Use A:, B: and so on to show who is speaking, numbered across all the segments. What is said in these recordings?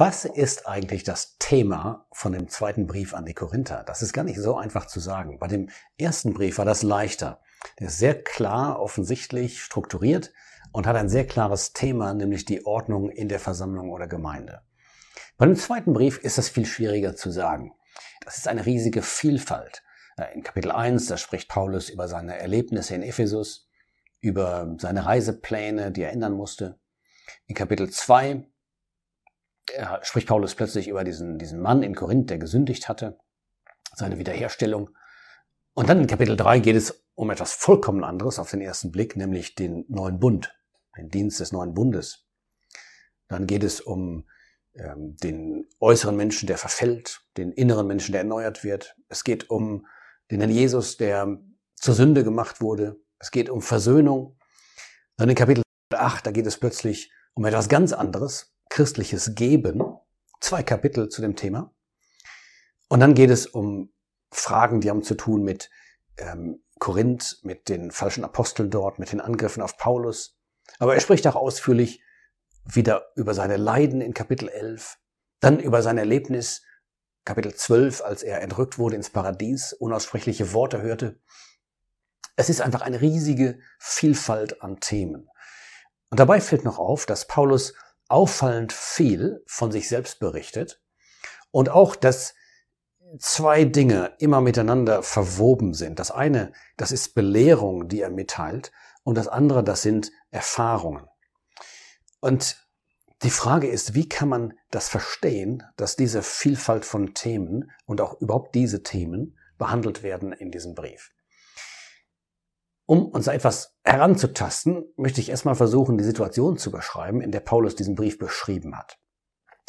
A: Was ist eigentlich das Thema von dem zweiten Brief an die Korinther? Das ist gar nicht so einfach zu sagen. Bei dem ersten Brief war das leichter. Der ist sehr klar, offensichtlich strukturiert und hat ein sehr klares Thema, nämlich die Ordnung in der Versammlung oder Gemeinde. Bei dem zweiten Brief ist das viel schwieriger zu sagen. Das ist eine riesige Vielfalt. Äh, in Kapitel 1, da spricht Paulus über seine Erlebnisse in Ephesus, über seine Reisepläne, die er ändern musste. In Kapitel 2 er spricht Paulus plötzlich über diesen, diesen Mann in Korinth, der gesündigt hatte, seine Wiederherstellung. Und dann in Kapitel 3 geht es um etwas vollkommen anderes auf den ersten Blick, nämlich den neuen Bund, den Dienst des neuen Bundes. Dann geht es um ähm, den äußeren Menschen, der verfällt, den inneren Menschen, der erneuert wird. Es geht um den Herrn Jesus, der zur Sünde gemacht wurde. Es geht um Versöhnung. Dann in Kapitel 8, da geht es plötzlich um etwas ganz anderes, christliches Geben, zwei Kapitel zu dem Thema. Und dann geht es um Fragen, die haben zu tun mit ähm, Korinth, mit den falschen Aposteln dort, mit den Angriffen auf Paulus. Aber er spricht auch ausführlich wieder über seine Leiden in Kapitel 11, dann über sein Erlebnis Kapitel 12, als er entrückt wurde ins Paradies, unaussprechliche Worte hörte. Es ist einfach eine riesige Vielfalt an Themen. Und dabei fällt noch auf, dass Paulus auffallend viel von sich selbst berichtet und auch, dass zwei Dinge immer miteinander verwoben sind. Das eine, das ist Belehrung, die er mitteilt, und das andere, das sind Erfahrungen. Und die Frage ist, wie kann man das verstehen, dass diese Vielfalt von Themen und auch überhaupt diese Themen behandelt werden in diesem Brief? Um uns etwas heranzutasten, möchte ich erstmal versuchen, die Situation zu beschreiben, in der Paulus diesen Brief beschrieben hat.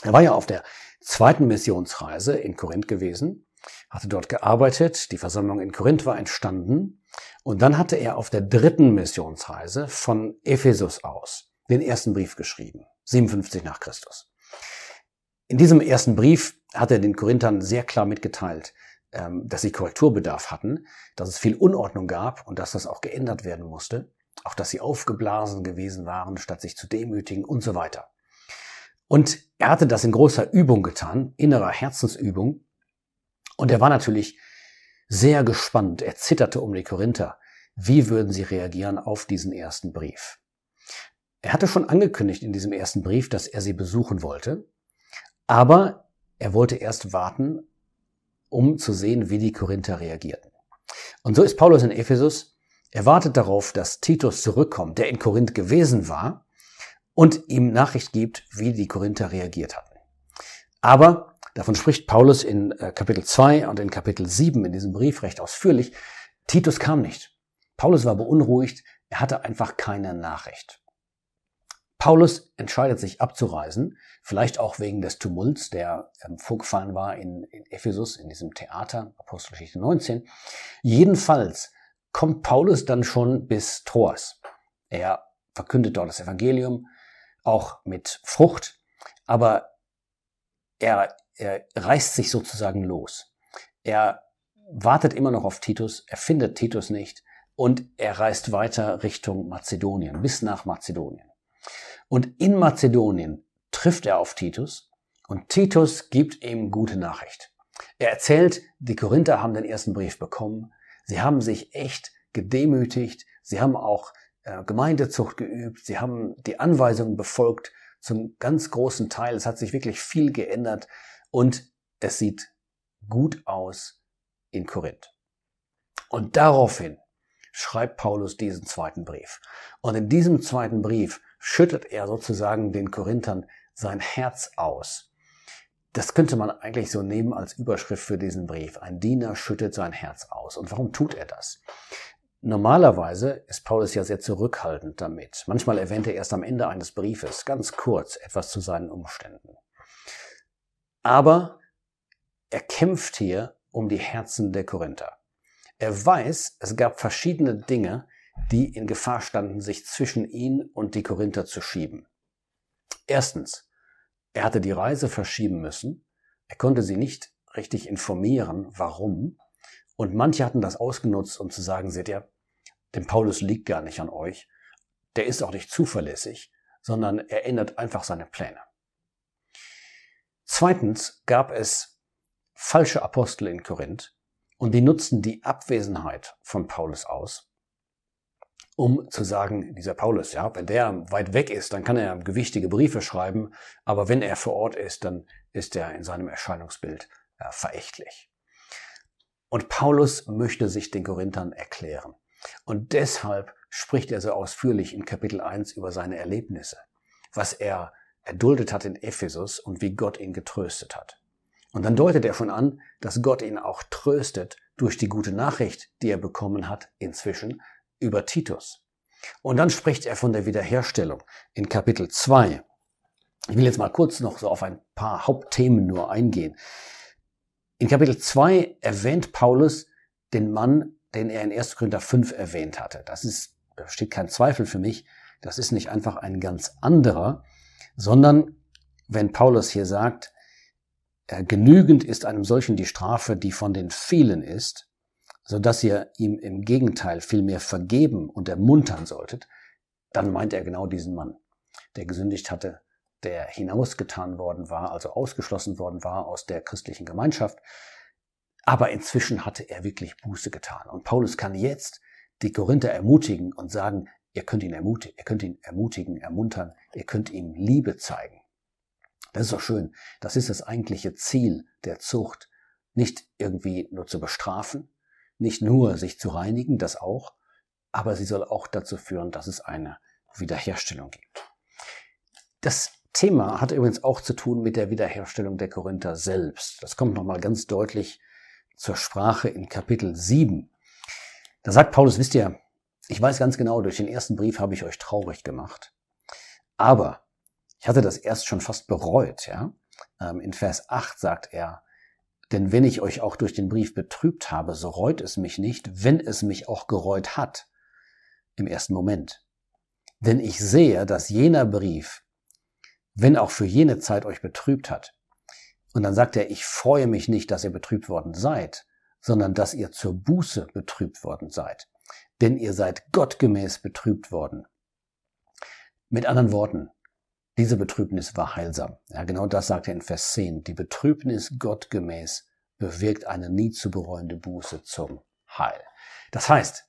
A: Er war ja auf der zweiten Missionsreise in Korinth gewesen, hatte dort gearbeitet, die Versammlung in Korinth war entstanden und dann hatte er auf der dritten Missionsreise von Ephesus aus den ersten Brief geschrieben, 57 nach Christus. In diesem ersten Brief hat er den Korinthern sehr klar mitgeteilt, dass sie Korrekturbedarf hatten, dass es viel Unordnung gab und dass das auch geändert werden musste, auch dass sie aufgeblasen gewesen waren, statt sich zu demütigen und so weiter. Und er hatte das in großer Übung getan, innerer Herzensübung. Und er war natürlich sehr gespannt. Er zitterte um die Korinther. Wie würden sie reagieren auf diesen ersten Brief? Er hatte schon angekündigt in diesem ersten Brief, dass er sie besuchen wollte. Aber er wollte erst warten, um zu sehen, wie die Korinther reagierten. Und so ist Paulus in Ephesus. Er wartet darauf, dass Titus zurückkommt, der in Korinth gewesen war, und ihm Nachricht gibt, wie die Korinther reagiert hatten. Aber davon spricht Paulus in äh, Kapitel 2 und in Kapitel 7 in diesem Brief recht ausführlich. Titus kam nicht. Paulus war beunruhigt. Er hatte einfach keine Nachricht. Paulus entscheidet sich abzureisen, vielleicht auch wegen des Tumults, der ähm, vorgefallen war in, in Ephesus, in diesem Theater, Apostelgeschichte 19. Jedenfalls kommt Paulus dann schon bis Troas. Er verkündet dort das Evangelium, auch mit Frucht, aber er, er reißt sich sozusagen los. Er wartet immer noch auf Titus, er findet Titus nicht und er reist weiter Richtung Mazedonien, bis nach Mazedonien. Und in Mazedonien trifft er auf Titus und Titus gibt ihm gute Nachricht. Er erzählt, die Korinther haben den ersten Brief bekommen. Sie haben sich echt gedemütigt. Sie haben auch äh, Gemeindezucht geübt. Sie haben die Anweisungen befolgt zum ganz großen Teil. Es hat sich wirklich viel geändert und es sieht gut aus in Korinth. Und daraufhin schreibt Paulus diesen zweiten Brief. Und in diesem zweiten Brief schüttet er sozusagen den Korinthern sein Herz aus. Das könnte man eigentlich so nehmen als Überschrift für diesen Brief. Ein Diener schüttet sein Herz aus. Und warum tut er das? Normalerweise ist Paulus ja sehr zurückhaltend damit. Manchmal erwähnt er erst am Ende eines Briefes ganz kurz etwas zu seinen Umständen. Aber er kämpft hier um die Herzen der Korinther. Er weiß, es gab verschiedene Dinge, die in Gefahr standen, sich zwischen ihn und die Korinther zu schieben. Erstens, er hatte die Reise verschieben müssen, er konnte sie nicht richtig informieren, warum, und manche hatten das ausgenutzt, um zu sagen, seht ihr, dem Paulus liegt gar nicht an euch, der ist auch nicht zuverlässig, sondern er ändert einfach seine Pläne. Zweitens gab es falsche Apostel in Korinth und die nutzten die Abwesenheit von Paulus aus, um zu sagen, dieser Paulus, ja, wenn der weit weg ist, dann kann er gewichtige Briefe schreiben, aber wenn er vor Ort ist, dann ist er in seinem Erscheinungsbild ja, verächtlich. Und Paulus möchte sich den Korinthern erklären. Und deshalb spricht er so ausführlich in Kapitel 1 über seine Erlebnisse, was er erduldet hat in Ephesus und wie Gott ihn getröstet hat. Und dann deutet er schon an, dass Gott ihn auch tröstet durch die gute Nachricht, die er bekommen hat inzwischen über Titus. Und dann spricht er von der Wiederherstellung in Kapitel 2. Ich will jetzt mal kurz noch so auf ein paar Hauptthemen nur eingehen. In Kapitel 2 erwähnt Paulus den Mann, den er in 1. Korinther 5 erwähnt hatte. Das ist, steht kein Zweifel für mich, das ist nicht einfach ein ganz anderer, sondern wenn Paulus hier sagt, äh, genügend ist einem solchen die Strafe, die von den vielen ist, so dass ihr ihm im Gegenteil vielmehr vergeben und ermuntern solltet, dann meint er genau diesen Mann, der gesündigt hatte, der hinausgetan worden war, also ausgeschlossen worden war aus der christlichen Gemeinschaft. Aber inzwischen hatte er wirklich Buße getan. Und Paulus kann jetzt die Korinther ermutigen und sagen, ihr könnt ihn ermutigen, ihr könnt ihn ermutigen, ermuntern, ihr könnt ihm Liebe zeigen. Das ist doch schön. Das ist das eigentliche Ziel der Zucht. Nicht irgendwie nur zu bestrafen, nicht nur sich zu reinigen, das auch, aber sie soll auch dazu führen, dass es eine Wiederherstellung gibt. Das Thema hat übrigens auch zu tun mit der Wiederherstellung der Korinther selbst. Das kommt nochmal ganz deutlich zur Sprache in Kapitel 7. Da sagt Paulus, wisst ihr, ich weiß ganz genau, durch den ersten Brief habe ich euch traurig gemacht. Aber ich hatte das erst schon fast bereut, ja. Ähm, in Vers 8 sagt er, denn wenn ich euch auch durch den Brief betrübt habe, so reut es mich nicht, wenn es mich auch gereut hat. Im ersten Moment. Denn ich sehe, dass jener Brief, wenn auch für jene Zeit euch betrübt hat, und dann sagt er, ich freue mich nicht, dass ihr betrübt worden seid, sondern dass ihr zur Buße betrübt worden seid. Denn ihr seid gottgemäß betrübt worden. Mit anderen Worten, diese Betrübnis war heilsam. Ja, genau das sagt er in Vers 10. Die Betrübnis gottgemäß bewirkt eine nie zu bereuende Buße zum Heil. Das heißt,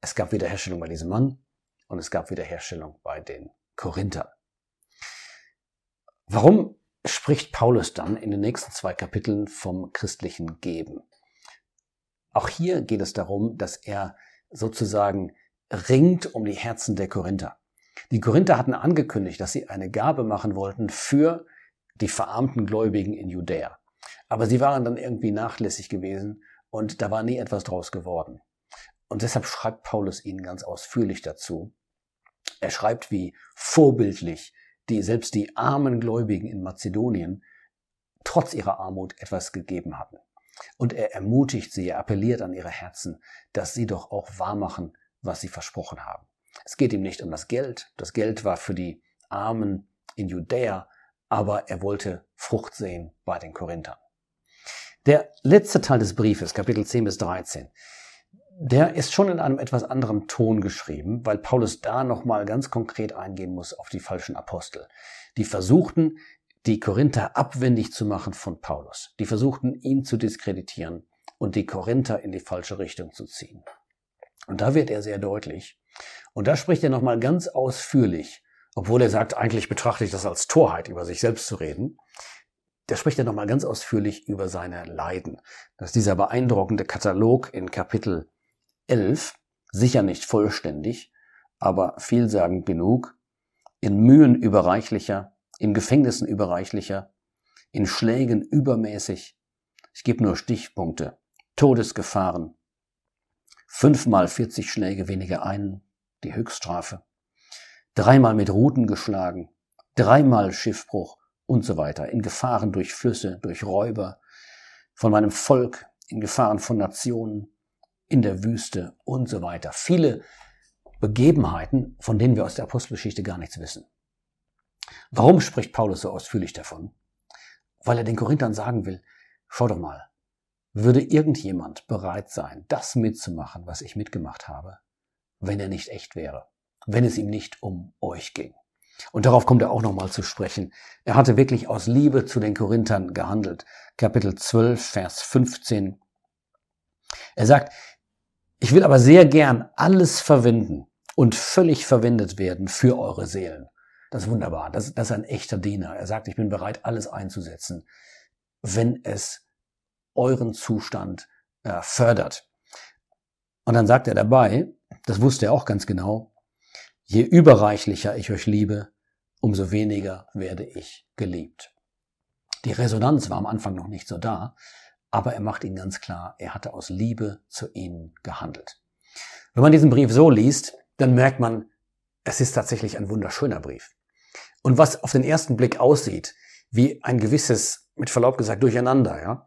A: es gab Wiederherstellung bei diesem Mann und es gab Wiederherstellung bei den Korinthern. Warum spricht Paulus dann in den nächsten zwei Kapiteln vom christlichen Geben? Auch hier geht es darum, dass er sozusagen ringt um die Herzen der Korinther. Die Korinther hatten angekündigt, dass sie eine Gabe machen wollten für die verarmten Gläubigen in Judäa. Aber sie waren dann irgendwie nachlässig gewesen und da war nie etwas draus geworden. Und deshalb schreibt Paulus ihnen ganz ausführlich dazu. Er schreibt, wie vorbildlich die selbst die armen Gläubigen in Mazedonien trotz ihrer Armut etwas gegeben hatten. Und er ermutigt sie, er appelliert an ihre Herzen, dass sie doch auch wahrmachen, was sie versprochen haben. Es geht ihm nicht um das Geld. Das Geld war für die Armen in Judäa, aber er wollte Frucht sehen bei den Korinthern. Der letzte Teil des Briefes, Kapitel 10 bis 13, der ist schon in einem etwas anderen Ton geschrieben, weil Paulus da nochmal ganz konkret eingehen muss auf die falschen Apostel. Die versuchten, die Korinther abwendig zu machen von Paulus. Die versuchten, ihn zu diskreditieren und die Korinther in die falsche Richtung zu ziehen. Und da wird er sehr deutlich. Und da spricht er nochmal ganz ausführlich, obwohl er sagt, eigentlich betrachte ich das als Torheit, über sich selbst zu reden. Da spricht er nochmal ganz ausführlich über seine Leiden. Das ist dieser beeindruckende Katalog in Kapitel 11, sicher nicht vollständig, aber vielsagend genug, in Mühen überreichlicher, in Gefängnissen überreichlicher, in Schlägen übermäßig. Ich gebe nur Stichpunkte. Todesgefahren, fünfmal 40 Schläge weniger einen, die Höchststrafe, dreimal mit Ruten geschlagen, dreimal Schiffbruch und so weiter, in Gefahren durch Flüsse, durch Räuber, von meinem Volk, in Gefahren von Nationen, in der Wüste und so weiter. Viele Begebenheiten, von denen wir aus der Apostelgeschichte gar nichts wissen. Warum spricht Paulus so ausführlich davon? Weil er den Korinthern sagen will, schau doch mal, würde irgendjemand bereit sein, das mitzumachen, was ich mitgemacht habe, wenn er nicht echt wäre, wenn es ihm nicht um euch ging. Und darauf kommt er auch nochmal zu sprechen. Er hatte wirklich aus Liebe zu den Korinthern gehandelt. Kapitel 12, Vers 15. Er sagt, ich will aber sehr gern alles verwenden und völlig verwendet werden für eure Seelen. Das ist wunderbar. Das, das ist ein echter Diener. Er sagt, ich bin bereit, alles einzusetzen, wenn es euren Zustand äh, fördert. Und dann sagt er dabei, das wusste er auch ganz genau, je überreichlicher ich euch liebe, umso weniger werde ich geliebt. Die Resonanz war am Anfang noch nicht so da, aber er macht ihnen ganz klar, er hatte aus Liebe zu ihnen gehandelt. Wenn man diesen Brief so liest, dann merkt man, es ist tatsächlich ein wunderschöner Brief. Und was auf den ersten Blick aussieht, wie ein gewisses, mit Verlaub gesagt, Durcheinander, ja,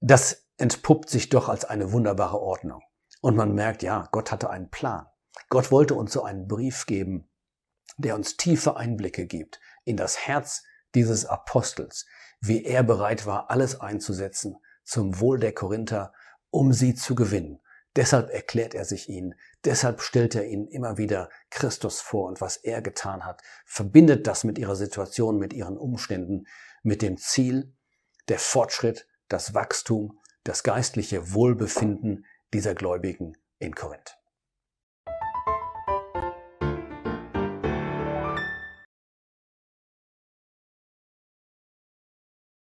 A: das entpuppt sich doch als eine wunderbare Ordnung. Und man merkt, ja, Gott hatte einen Plan. Gott wollte uns so einen Brief geben, der uns tiefe Einblicke gibt in das Herz dieses Apostels, wie er bereit war, alles einzusetzen zum Wohl der Korinther, um sie zu gewinnen. Deshalb erklärt er sich ihnen, deshalb stellt er ihnen immer wieder Christus vor und was er getan hat, verbindet das mit ihrer Situation, mit ihren Umständen, mit dem Ziel, der Fortschritt, das Wachstum, das geistliche Wohlbefinden dieser Gläubigen in Korinth.